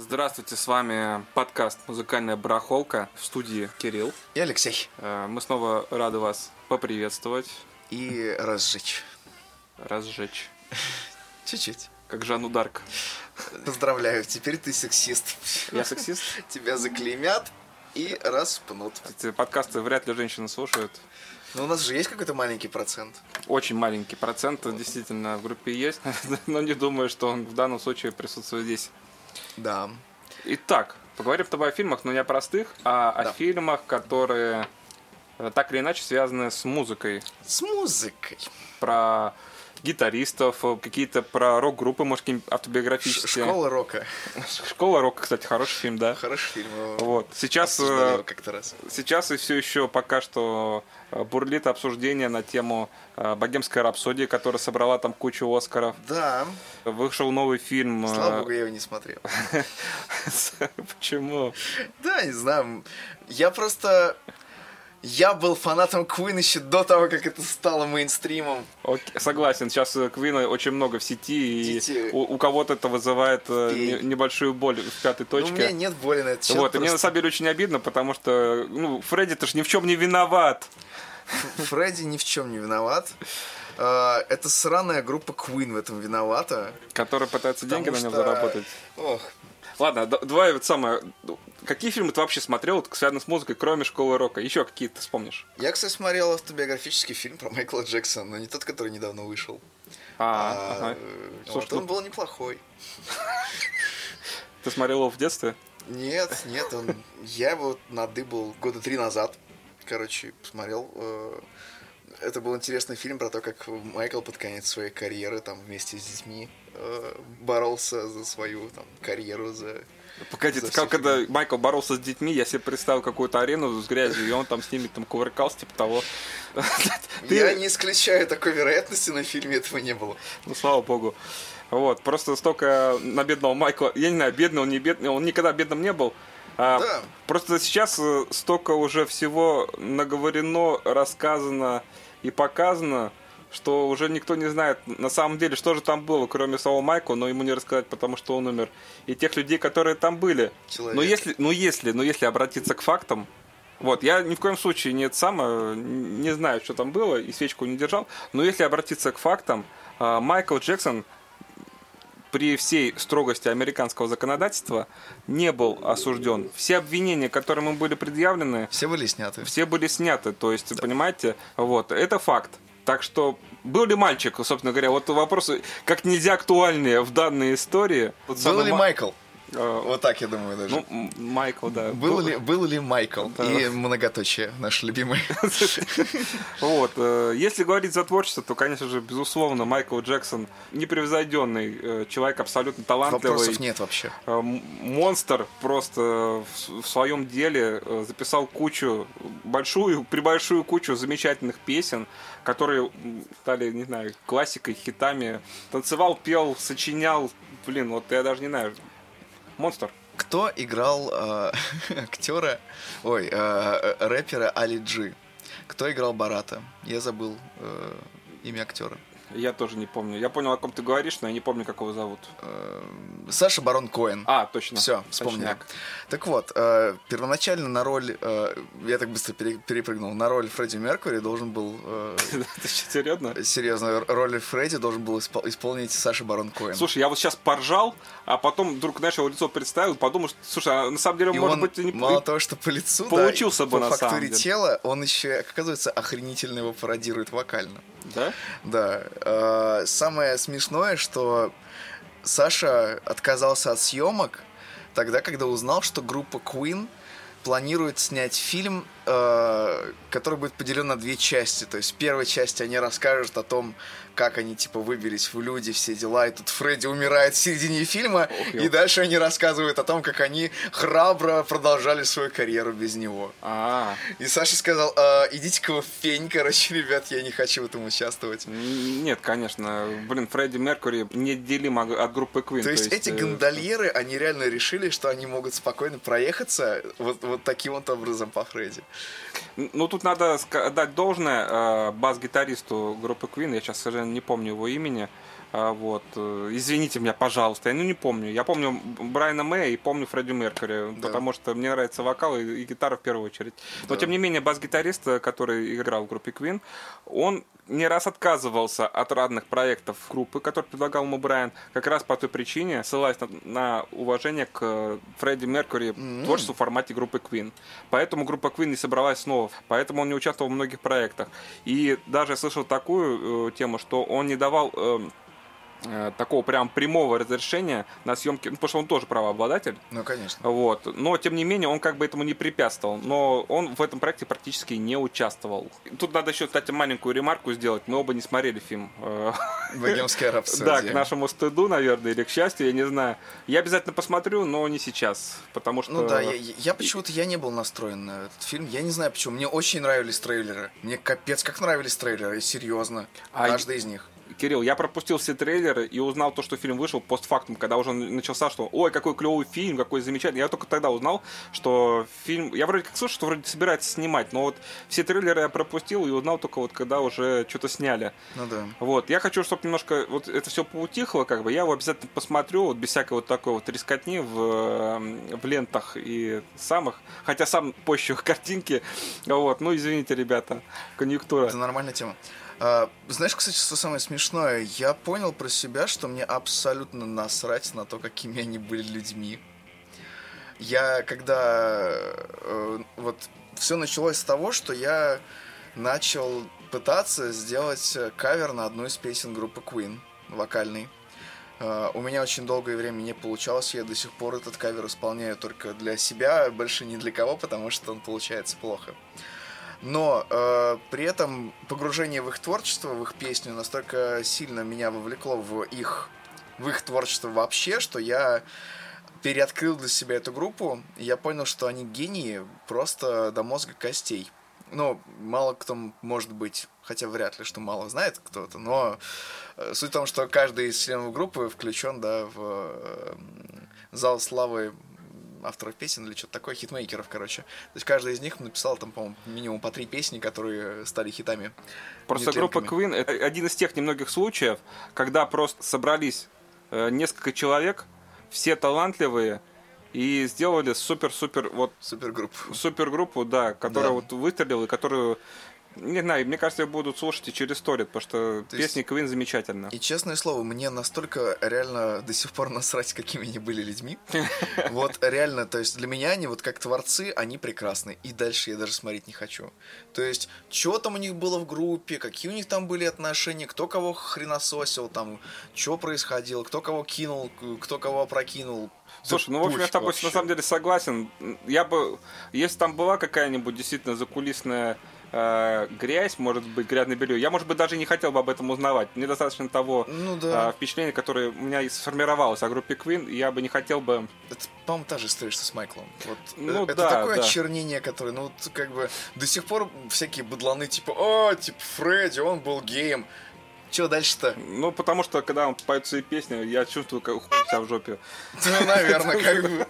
Здравствуйте, с вами подкаст «Музыкальная барахолка» в студии Кирилл. И Алексей. Э, Мы снова рады вас поприветствовать, И разжечь. разжечь, Чуть-чуть. как Жанну Дарк. Поздравляю, теперь ты сексист. Я сексист? Тебя заклеймят и распнут. Эти подкасты вряд ли женщины слушают. Но у нас же есть какой-то маленький процент. Очень маленький процент действительно в группе есть, но не думаю, что он в данном случае присутствует здесь. Да. Итак, поговорим с тобой о фильмах, но не о простых, а о Да. фильмах, которые э, так или иначе связаны с музыкой. С музыкой. Про гитаристов, э, какие-то про рок-группы, может, какие-нибудь автобиографические. Школа рока. Школа рока, кстати, хороший фильм, да. Хороший фильм. Вот. Сейчас, э, как-то раз. сейчас и все еще пока что э, бурлит обсуждение на тему «Богемская рапсодия», которая собрала там кучу Оскаров. Да. Вышел новый фильм. Слава богу, я его не смотрел. Почему? Да, не знаю. Я просто... Я был фанатом Queen еще до того, как это стало мейнстримом. Окей, согласен, сейчас э, Квина очень много в сети, и Дети- у, у кого-то это вызывает э, не- небольшую боль в пятой Ну, у точке. меня нет боли на этот счет. вот, и мне на просто. самом деле очень обидно, потому что ну, Фредди-то ж ни в чем не виноват. Фредди ни в чем не виноват. А, Это сраная группа Queen в этом виновата. Который пытается деньги на нем что- заработать. Ох, Ладно, давай вот самое. ну, Какие фильмы ты вообще смотрел, связанные с музыкой, кроме школы рока? Еще какие ты вспомнишь? Я, кстати, смотрел автобиографический фильм про Майкла Джексона, но не тот, который недавно вышел. А, А, ага. э, Слушай, вот он ну- был неплохой. Ты смотрел его в детстве? Нет, нет, он... Я его надыбал года три назад. Короче, посмотрел. Это был интересный фильм про то, как Майкл под конец своей карьеры там вместе с детьми э, боролся за свою там карьеру, за Погоди, За как когда Майкл боролся с детьми, я себе представил какую-то арену с грязью, и он там с ними там кувыркался, типа того. Я не исключаю такой вероятности, но в фильме этого не было. Ну, слава богу. Вот, просто столько на бедного Майкла, я не знаю, бедный он, не бедный, он никогда бедным не был. А, Да. Просто сейчас э, столько уже всего наговорено, рассказано и показано, что уже никто не знает на самом деле, что же там было, кроме самого Майкла, но ему не рассказать, потому что он умер. И тех людей, которые там были. Человек. Но если, ну если, ну если обратиться к фактам, вот, я ни в коем случае не самое, не знаю, что там было, и свечку не держал, но если обратиться к фактам, а, Майкл Джексон при всей строгости американского законодательства не был осужден. Все обвинения, которые ему были предъявлены, Все были сняты. все были сняты. То есть, понимаете, вот, это факт. Так что был ли мальчик, собственно говоря, вот вопросы как нельзя актуальные в данной истории. Вот Был ли ма- Майкл? Э, Вот так, я думаю, даже. ну, Майкл, да. был, ли, был ли Майкл? Да. И многоточие, наш любимый. Вот, э, если говорить за творчество, то, конечно же, безусловно, Майкл Джексон непревзойденный э, человек, абсолютно талантливый. Вопросов нет вообще. Монстр просто в, своем деле записал кучу, большую, прибольшую кучу замечательных песен, которые стали, не знаю, классикой, хитами. Танцевал, пел, сочинял. Блин, вот я даже не знаю. Монстр. Кто играл э, актера, ой, э, э, рэпера Али Джи? Кто играл Барата? Я забыл э, имя актера. Я тоже не помню. Я понял, о ком ты говоришь, но я не помню, как его зовут. Э, Саша Барон Коэн. А, точно. Все, вспомнили. Точняк. Так вот, э, первоначально на роль, э, я так быстро пере- перепрыгнул, на роль Фредди Меркури должен был, э, Ты серьезно? серьезно, роль Фредди должен был испол- исполнить Саша Барон Коэн. Слушай, я вот сейчас поржал, а потом вдруг, знаешь, его лицо представил, подумал, что, слушай, а на самом деле, И может он, быть, и не... мало того, что по лицу, Получился бы по на самом деле. тела, он еще, оказывается, охренительно его пародирует вокально. Да? Да. Э, Самое смешное, что Саша отказался от съемок тогда, когда узнал, что группа Queen планирует снять фильм, который будет поделен на две части. То есть в первой части они расскажут о том, как они типа выбились в люди, все дела, и тут Фредди умирает в середине фильма, Ох, и дальше они рассказывают о том, как они храбро продолжали свою карьеру без него. А, И Саша сказал, «А, идите-ка в фень, короче, ребят, я не хочу в этом участвовать. нет, конечно. Блин, Фредди Меркури неделим от от группы Queen. То есть эти э, гондольеры, они реально решили, что они могут спокойно проехаться вот, вот таким вот образом по Фредди. Ну, тут надо отдать должное э, бас-гитаристу группы Queen, я сейчас, к сожалению, не помню его имени. А, вот. э, Извините меня, пожалуйста. Я ну, не помню. Я помню Брайана Мэя и помню Фредди Меркьюри, Да. потому что мне нравится вокал и, и гитара в первую очередь. Но, Да. тем не менее, бас-гитарист, э, который играл в группе Queen, он не раз отказывался от разных проектов группы, которые предлагал ему Брайан, как раз по той причине, ссылаясь на, на уважение к э, Фредди Меркьюри М. творчеству в формате группы Queen. Поэтому группа Queen не собралась снова. Поэтому он не участвовал в многих проектах. И даже я слышал такую э, тему, что он не давал э, такого прям прямого разрешения на съемки, ну, потому что он тоже правообладатель, Ну, конечно. вот. Но, тем не менее, он как бы этому не препятствовал. Но он в этом проекте практически не участвовал. Тут надо еще, кстати, маленькую ремарку сделать. Мы оба не смотрели фильм. э, Богемская Да, рапсодия. к нашему стыду, наверное, или к счастью, я не знаю. Я обязательно посмотрю, но не сейчас. Потому что... Ну да, я, я почему-то я не был настроен на этот фильм. Я не знаю почему. Мне очень нравились трейлеры. Мне капец как нравились трейлеры, серьезно. А Каждый из них. Кирилл, я пропустил все трейлеры и узнал то, что фильм вышел постфактум, когда уже начался, что ой, какой клевый фильм, какой замечательный. Я только тогда узнал, что фильм... Я вроде как слышал, что вроде собирается снимать, но вот все трейлеры я пропустил и узнал только вот когда уже что-то сняли. Ну да. Вот, я хочу, чтобы немножко вот это все поутихло, как бы, я его обязательно посмотрю, вот без всякой вот такой вот рискотни в, в лентах и самых, хотя сам пощу картинки, вот, ну, извините, ребята, конъюнктура. Это нормальная тема. А, знаешь, кстати, что самое смешное? Я понял про себя, что мне абсолютно насрать на то, какими они были людьми. Я когда... э, вот все началось с того, что я начал пытаться сделать кавер на одну из песен группы Queen, вокальный. Э, У меня очень долгое время не получалось, я до сих пор этот кавер исполняю только для себя, больше ни для кого, потому что он получается плохо. Но э, при этом погружение в их творчество, в их песню настолько сильно меня вовлекло в их, в их творчество вообще, что я переоткрыл для себя эту группу, и я понял, что они гении просто до мозга костей. Ну, мало кто, может быть, хотя вряд ли, что мало знает кто-то, но э, суть в том, что каждый из членов группы включен, да, в э, зал славы авторов песен или что-то такое, хитмейкеров, короче. То есть каждый из них написал там, по-моему, минимум по три песни, которые стали хитами. Просто группа. Queen это один из тех немногих случаев, когда просто собрались э, несколько человек, все талантливые, и сделали супер-супер вот Супергрупп. супергруппу, да, которая Да. вот выстрелила, и которую не знаю, мне кажется, ее будут слушать и через сторит, потому что То есть- песни Queen замечательно. И честное слово, мне настолько реально до сих пор насрать, какими они были людьми. Вот реально, то есть для меня они вот как творцы, они прекрасны. И дальше я даже смотреть не хочу. То есть, что там у них было в группе, какие у них там были отношения, кто кого хренососил, там, что происходило, кто кого кинул, кто кого опрокинул. Слушай, ну, в общем, я с тобой вообще. на самом деле согласен. Я бы, если там была какая-нибудь действительно закулисная э, грязь, может быть, грязное белье, я, может быть, даже не хотел бы об этом узнавать. Мне достаточно того Ну да. э, впечатления, которое у меня сформировалось о группе Queen, я бы не хотел бы... Это, по-моему, та же история, что с Майклом. Вот, Ну э, это да, такое да. очернение, которое, ну, вот, как бы, до сих пор всякие быдланы, типа, о, типа, Фредди, он был геем. Че дальше-то? Ну, потому что, когда он поет свои песни, я чувствую, как хуй вся в жопе. Ну, наверное, как бы.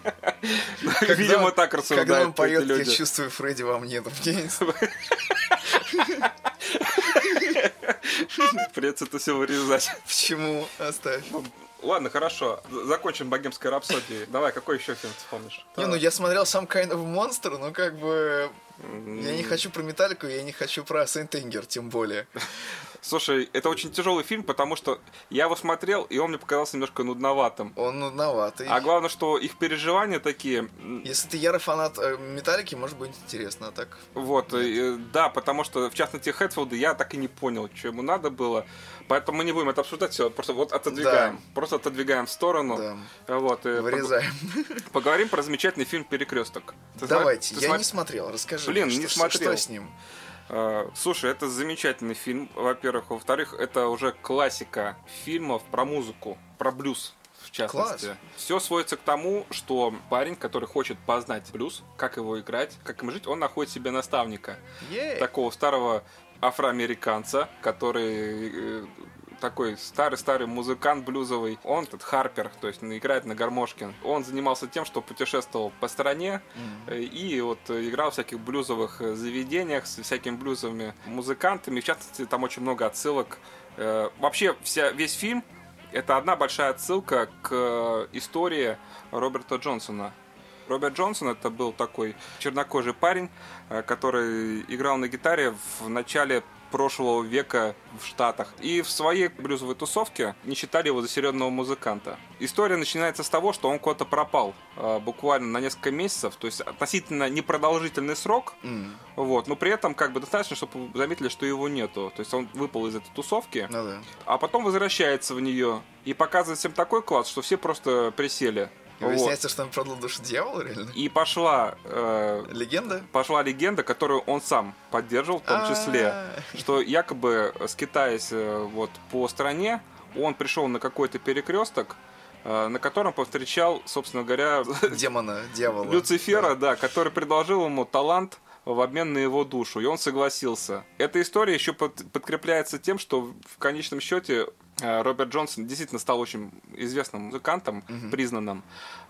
Видимо, так Когда он рассуждают поет, я чувствую Фредди во мне. Ну, Придется это все вырезать. Почему? Оставь. Ладно, хорошо. Закончим богемской рапсодией. Давай, какой еще фильм ты вспомнишь? Не, ну я смотрел сам Kind of Monster, но как бы... Я не хочу про Металлику, я не хочу про Anger, тем более. Слушай, это очень тяжелый фильм, потому что я его смотрел, и он мне показался немножко нудноватым. Он нудноватый. А главное, что их переживания такие, Если ты ярый фанат э, Металлики, может быть интересно, а так... вот, э, да, потому что, в частности, Хэтфилда я так и не понял, что ему надо было, поэтому мы не будем это обсуждать, все, просто вот отодвигаем, Да. просто отодвигаем в сторону, Да, вот, и вырезаем. пог- поговорим про замечательный фильм «Перекресток». Ты Давайте, ты я сма- не смотрел, расскажи. Блин, мне, не что, смотрел. Что с ним? Э, Слушай, это замечательный фильм, во-первых. Во-вторых, это уже классика фильмов про музыку, про блюз в частности. Класс. Все сводится к тому, что парень, который хочет познать блюз, как его играть, как им жить, он находит себе наставника. Ей. Такого старого афроамериканца, который э, такой старый-старый музыкант блюзовый. Он, этот Харпер, то есть играет на гармошке. Он занимался тем, что путешествовал по стране. Э, И вот э, играл в всяких блюзовых э, заведениях с всякими блюзовыми музыкантами. В частности, там очень много отсылок. Вообще, вся, весь фильм это одна большая отсылка к истории Роберта Джонсона. Роберт Джонсон это был такой чернокожий парень, который играл на гитаре в начале прошлого века в Штатах. И в своей блюзовой тусовке не считали его за серьезного музыканта. История начинается с того, что он куда-то пропал э, буквально на несколько месяцев, то есть относительно непродолжительный срок, М, вот, но при этом как бы достаточно, чтобы заметили, что его нету. То есть он выпал из этой тусовки, Ну да. а потом возвращается в нее и показывает всем такой класс, что все просто присели. И Вот. выясняется, что он продал душу дьявола, реально. И пошла э, Легенда? пошла легенда, которую он сам поддерживал, в том числе, А, что якобы скитаясь э, вот по стране, он пришел на какой-то перекресток, э, на котором повстречал, собственно говоря, Демона, дьявола. Люцифера, да, который предложил ему талант в обмен на его душу, и он согласился. Эта история еще под- подкрепляется тем, что в конечном счете э, Роберт Джонсон действительно стал очень известным музыкантом, признанным.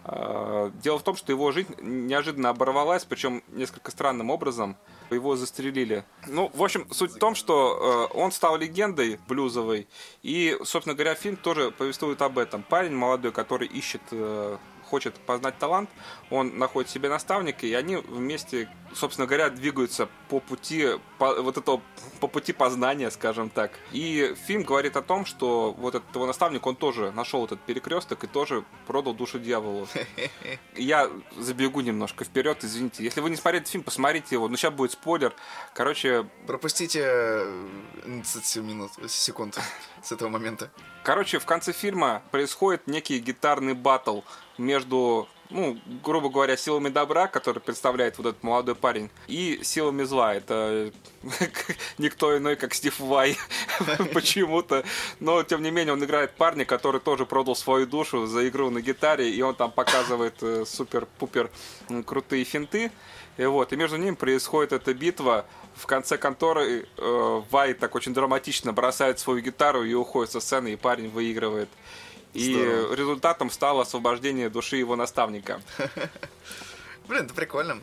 Э, Дело в том, что его жизнь неожиданно оборвалась, причем несколько странным образом. Его застрелили. Ну, в общем, суть в том, что э, он стал легендой блюзовой. И, собственно говоря, фильм тоже повествует об этом. Парень молодой, который ищет э, хочет познать талант, он находит себе наставника, и они вместе, собственно говоря, двигаются по пути по, вот этого по пути познания, скажем так. И фильм говорит о том, что вот этот его наставник, он тоже нашел этот перекресток и тоже продал душу дьяволу. Я забегу немножко вперед, извините. Если вы не смотрели этот фильм, посмотрите его. Ну, сейчас будет спойлер. Короче, Пропустите э, 30 минут, секунд с этого момента. Короче, в конце фильма происходит некий гитарный батл между, ну, грубо говоря, силами добра, который представляет вот этот молодой парень, и силами зла. Это никто иной, как Стив Вай почему-то. Но, тем не менее, он играет парня, который тоже продал свою душу за игру на гитаре, и он там показывает э, супер-пупер крутые финты. И вот, и между ними происходит эта битва, в конце которой э, Вай так очень драматично бросает свою гитару и уходит со сцены, и парень выигрывает. И Здорово. результатом стало освобождение души его наставника. Блин, это прикольно.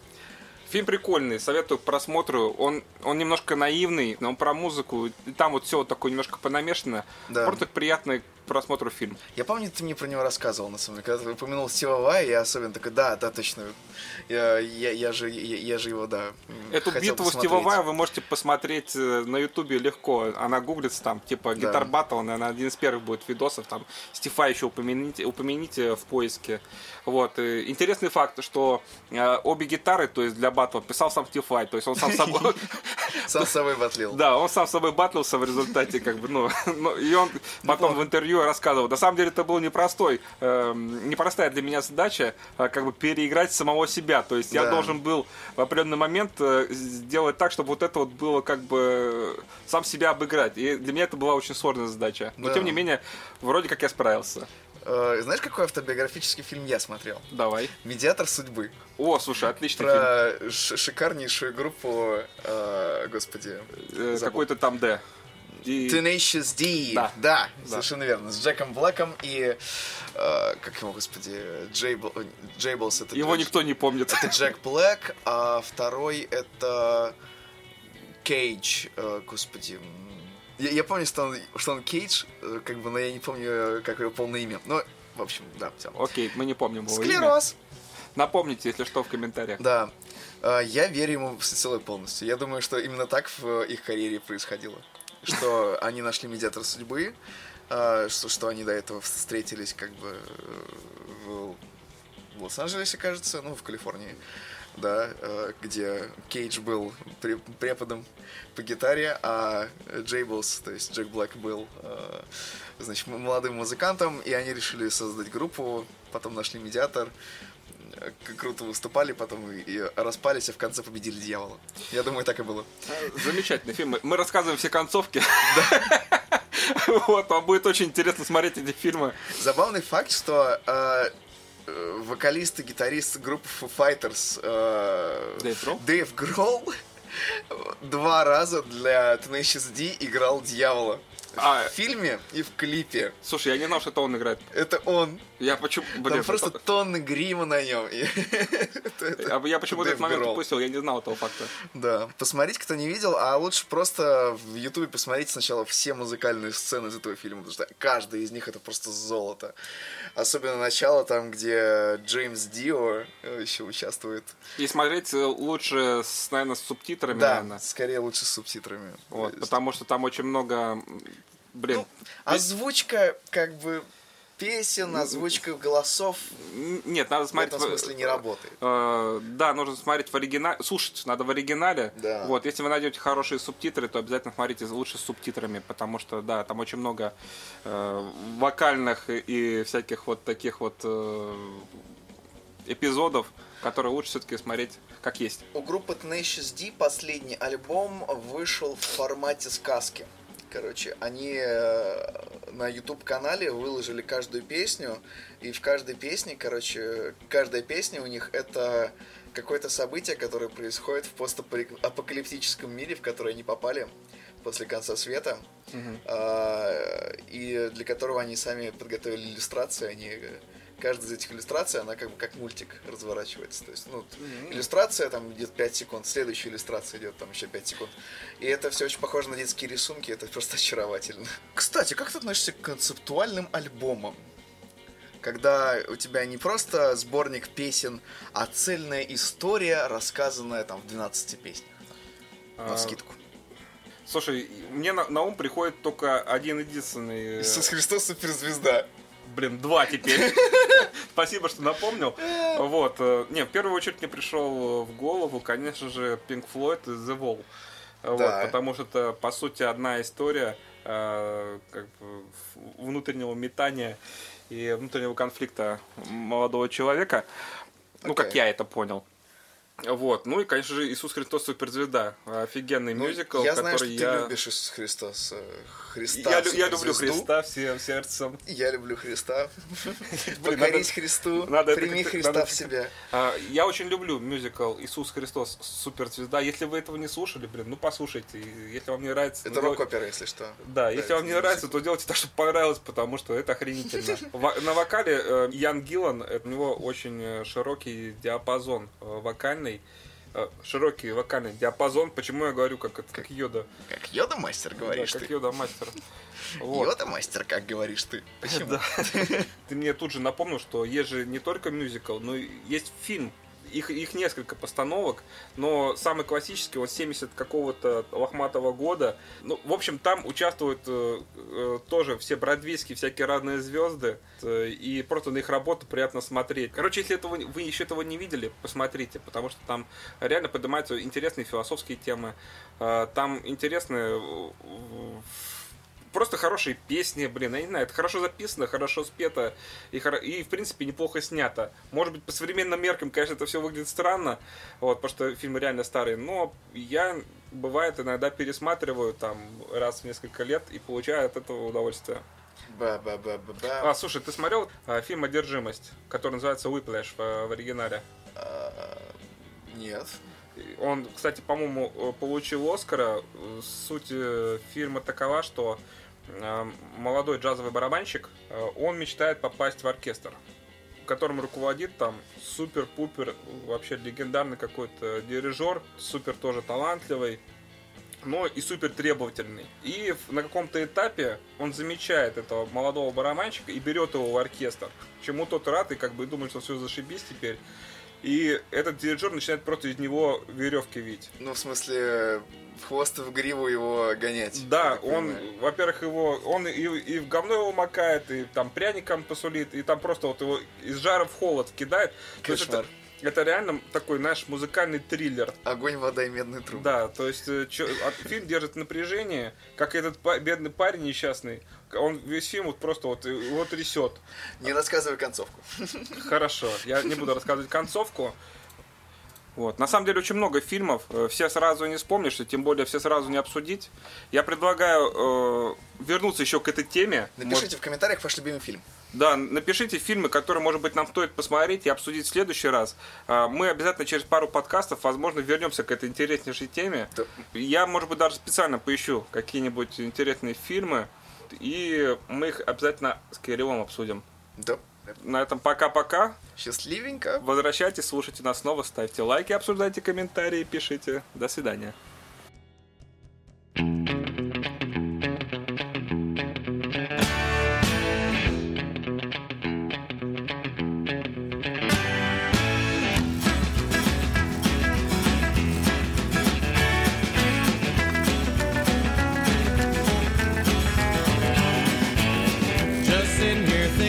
Фильм прикольный, советую к просмотру. Он, он немножко наивный, но он про музыку. И там вот все такое немножко понамешано. Да. Просто приятный просмотру фильм. Я помню, ты мне про него рассказывал, на самом деле. Когда ты упомянул Стива Вая, я особенно такой, да, да, точно. Я, я, я же, я, я же его, да, Эту битву посмотреть. Стива Вая вы можете посмотреть э, на Ютубе легко. Она гуглится там, типа. Гитар Баттл, наверное, один из первых будет видосов. Там Стива еще упомяните, упомяните в поиске. Вот. Интересный факт, что э, обе гитары, то есть для батла, писал сам Стив Вай. То есть он сам собой... Сам собой батлил. Да, он сам собой батлился в результате, как бы, ну, ну, и он потом Неплохо. в интервью рассказывал. На самом деле это был непростой, эм, непростая для меня задача, э, как бы переиграть самого себя. То есть я Да. должен был в определенный момент э, сделать так, чтобы вот это вот было как бы э, сам себя обыграть. И для меня это была очень сложная задача. Но Да. тем не менее, вроде как я справился. Э, знаешь, какой автобиографический фильм я смотрел? Давай. «Медиатор судьбы». О, слушай, отличный фильм. Про шикарнейшую группу, э, господи, Э. Какой-то там Д. И- Tenacious D. Да. Да, Да. совершенно верно. С Джеком Блэком и, э, как его, господи, Джейбл, Джейблс. Это Его никто не помнит. Это Джек Блэк, а второй это Кейдж, э, господи. Я, я помню, что он, что он Кейдж, э, как бы, но я не помню, э, как его полное имя. Ну, в общем, да, все. Окей, мы не помним его имя. Склероз. Напомните, если что, в комментариях. Да. Э, Я верю ему всецело полностью. Я думаю, что именно так в их карьере происходило. Что они нашли медиатор судьбы, э, что, что они до этого встретились как бы э, в, Лос-Анджелесе, кажется, ну, в Калифорнии, да, э, где Кейдж был пре- преподом по гитаре, а Джейблс, то есть Джек Блэк был, значит, молодым музыкантом, и они решили создать группу, потом нашли медиатор, круто выступали, потом и, распались, а в конце победили дьявола. Я думаю, так и было. Замечательный фильм. Мы- рассказываем все концовки. Вот, вам будет очень интересно смотреть эти фильмы. Забавный факт, что э, э, вокалист и гитарист группы Foo Fighters э, Дэйв Гролл? Дэйв Гролл два раза для Tenacious D играл дьявола. А. В фильме и в клипе. Слушай, я не знал, что это он играет. Это он. Я почему... Там Блин, просто это- тонны грима на нем. Я, почему-то этот момент упустил, я не знал этого факта. Да, посмотрите, кто не видел, а лучше просто в Ютубе посмотрите сначала все музыкальные сцены из этого фильма, потому что каждая из них это просто золото. Особенно начало там, где Джеймс Дио э, еще участвует. И смотреть э, лучше, наверное, с субтитрами, Да, наверное. скорее лучше с субтитрами. Вот, потому что там очень много... Блин, ну, озвучка, как бы, песен, озвучка голосов нет, надо в смотреть... этом смысле не работает. Э, да, нужно смотреть в оригинале, слушать надо в оригинале. Да. Вот, если вы найдете хорошие субтитры, то обязательно смотрите лучше с субтитрами, потому что, да, там очень много э, вокальных и, и всяких вот таких вот э, эпизодов, которые лучше все-таки смотреть как есть. У группы Tenacious D последний альбом вышел в формате сказки. Короче, они э, на YouTube-канале выложили каждую песню, и в каждой песне, короче, каждая песня у них это какое-то событие, которое происходит в постапокалиптическом мире, в который они попали после конца света, А, и для которого они сами подготовили иллюстрации, они каждая из этих иллюстраций, она как бы как мультик разворачивается. То есть, ну, иллюстрация там идет 5 секунд, следующая иллюстрация идет там еще 5 секунд. И это все очень похоже на детские рисунки, это просто очаровательно. Кстати, как ты относишься к концептуальным альбомам? Когда у тебя не просто сборник песен, а цельная история, рассказанная там в 12 песнях. На А, скидку. Слушай, мне на, на ум приходит только один единственный... э, Иисус Христос суперзвезда. Блин, два теперь. Спасибо, что напомнил. Вот. э, Не, в первую очередь мне пришел в голову, конечно же, Pink Floyd и The Wall. Вот, Да. потому что это, по сути, одна история э, как бы, внутреннего метания и внутреннего конфликта молодого человека. Ну, как я это понял. Вот. Ну и, конечно же, Иисус Христос суперзвезда. Офигенный Ну, мюзикл, я который знаю, что я... ты любишь Иисус Христос. э, Христа. Я, я люблю суперзвезду. Христа всем сердцем. Я люблю Христа. Покорись Христу. Прими Христа в себя. А, Я очень люблю мюзикл Иисус Христос суперзвезда. Если вы этого не слушали, блин, ну послушайте. Если вам не нравится, Это ну, рок-опера, если что. Да, если вам не нравится, то делайте так, чтобы понравилось, потому что это охренительно. На вокале э, Ян Гиллан, это у него очень э, широкий диапазон э, вокальный. Э, Широкий вокальный диапазон. Почему я говорю, как, это- как Йода? Как Йода мастер, Да, говоришь как ты. Йода мастер. Вот. Йода мастер, как говоришь ты. Почему? Да. Ты мне тут же напомнил, что есть же не только мюзикл, но и есть фильм. Их, их несколько постановок, но самый классический, он 70 какого-то лохматого года. Ну, в общем, там участвуют э, э, тоже все бродвейские, всякие разные звезды, э, и просто на их работу приятно смотреть. Короче, если этого, вы еще этого не видели, посмотрите, потому что там реально поднимаются интересные философские темы, э, там интересные э, просто хорошие песни, блин, я не знаю, это хорошо записано, хорошо спето и, и в принципе неплохо снято. Может быть, по современным меркам, конечно, это все выглядит странно, вот, потому что фильм реально старый, но я бывает иногда пересматриваю там раз в несколько лет и получаю от этого удовольствие. Ба-ба-ба-ба-ба. А, слушай, ты смотрел а, фильм «Одержимость», который называется «Whiplash» в, в оригинале? А, Нет. Он, кстати, по-моему, э, получил Оскара. Суть э, фильма такова, что молодой джазовый барабанщик, э, он мечтает попасть в оркестр, которым руководит там супер-пупер, вообще легендарный какой-то дирижер, супер тоже талантливый, но и супер требовательный. И на каком-то этапе он замечает этого молодого барабанщика и берет его в оркестр. Чему тот рад и как бы думает, что все зашибись теперь. И этот дирижер начинает просто из него веревки вить. Ну, в смысле, в хвост в гриву его гонять. Да, он, во-первых, его, он и, и в говно его макает, и там пряником посулит, и там просто вот его из жара в холод кидает. Кошмар. это, это реально такой наш музыкальный триллер. Огонь, вода и медный труп. Да, то есть э, чё- а фильм держит напряжение, как этот па- бедный парень несчастный. Он весь фильм вот просто вот его трясет. Не рассказывай концовку. Хорошо, я не буду рассказывать концовку. Вот. На самом деле очень много фильмов, э, все сразу не вспомнишь, и тем более все сразу не обсудить. Я предлагаю э, вернуться еще к этой теме. Напишите в комментариях ваш любимый фильм. Да, напишите фильмы, которые, может быть, нам стоит посмотреть и обсудить в следующий раз. А, мы обязательно через пару подкастов, возможно, вернемся к этой интереснейшей теме. Я, может быть, даже специально поищу какие-нибудь интересные фильмы, и мы их обязательно с Кириллом обсудим. Да. На этом пока-пока. Счастливенько. Возвращайтесь, слушайте нас снова, ставьте лайки, обсуждайте комментарии, пишите. До свидания.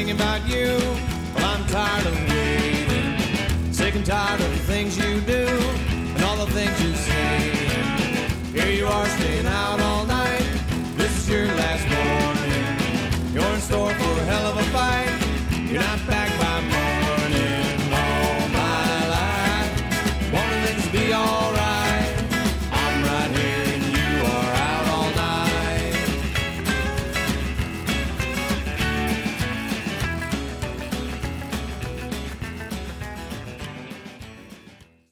thinking about you. Well, I'm tired of waiting, sick and tired of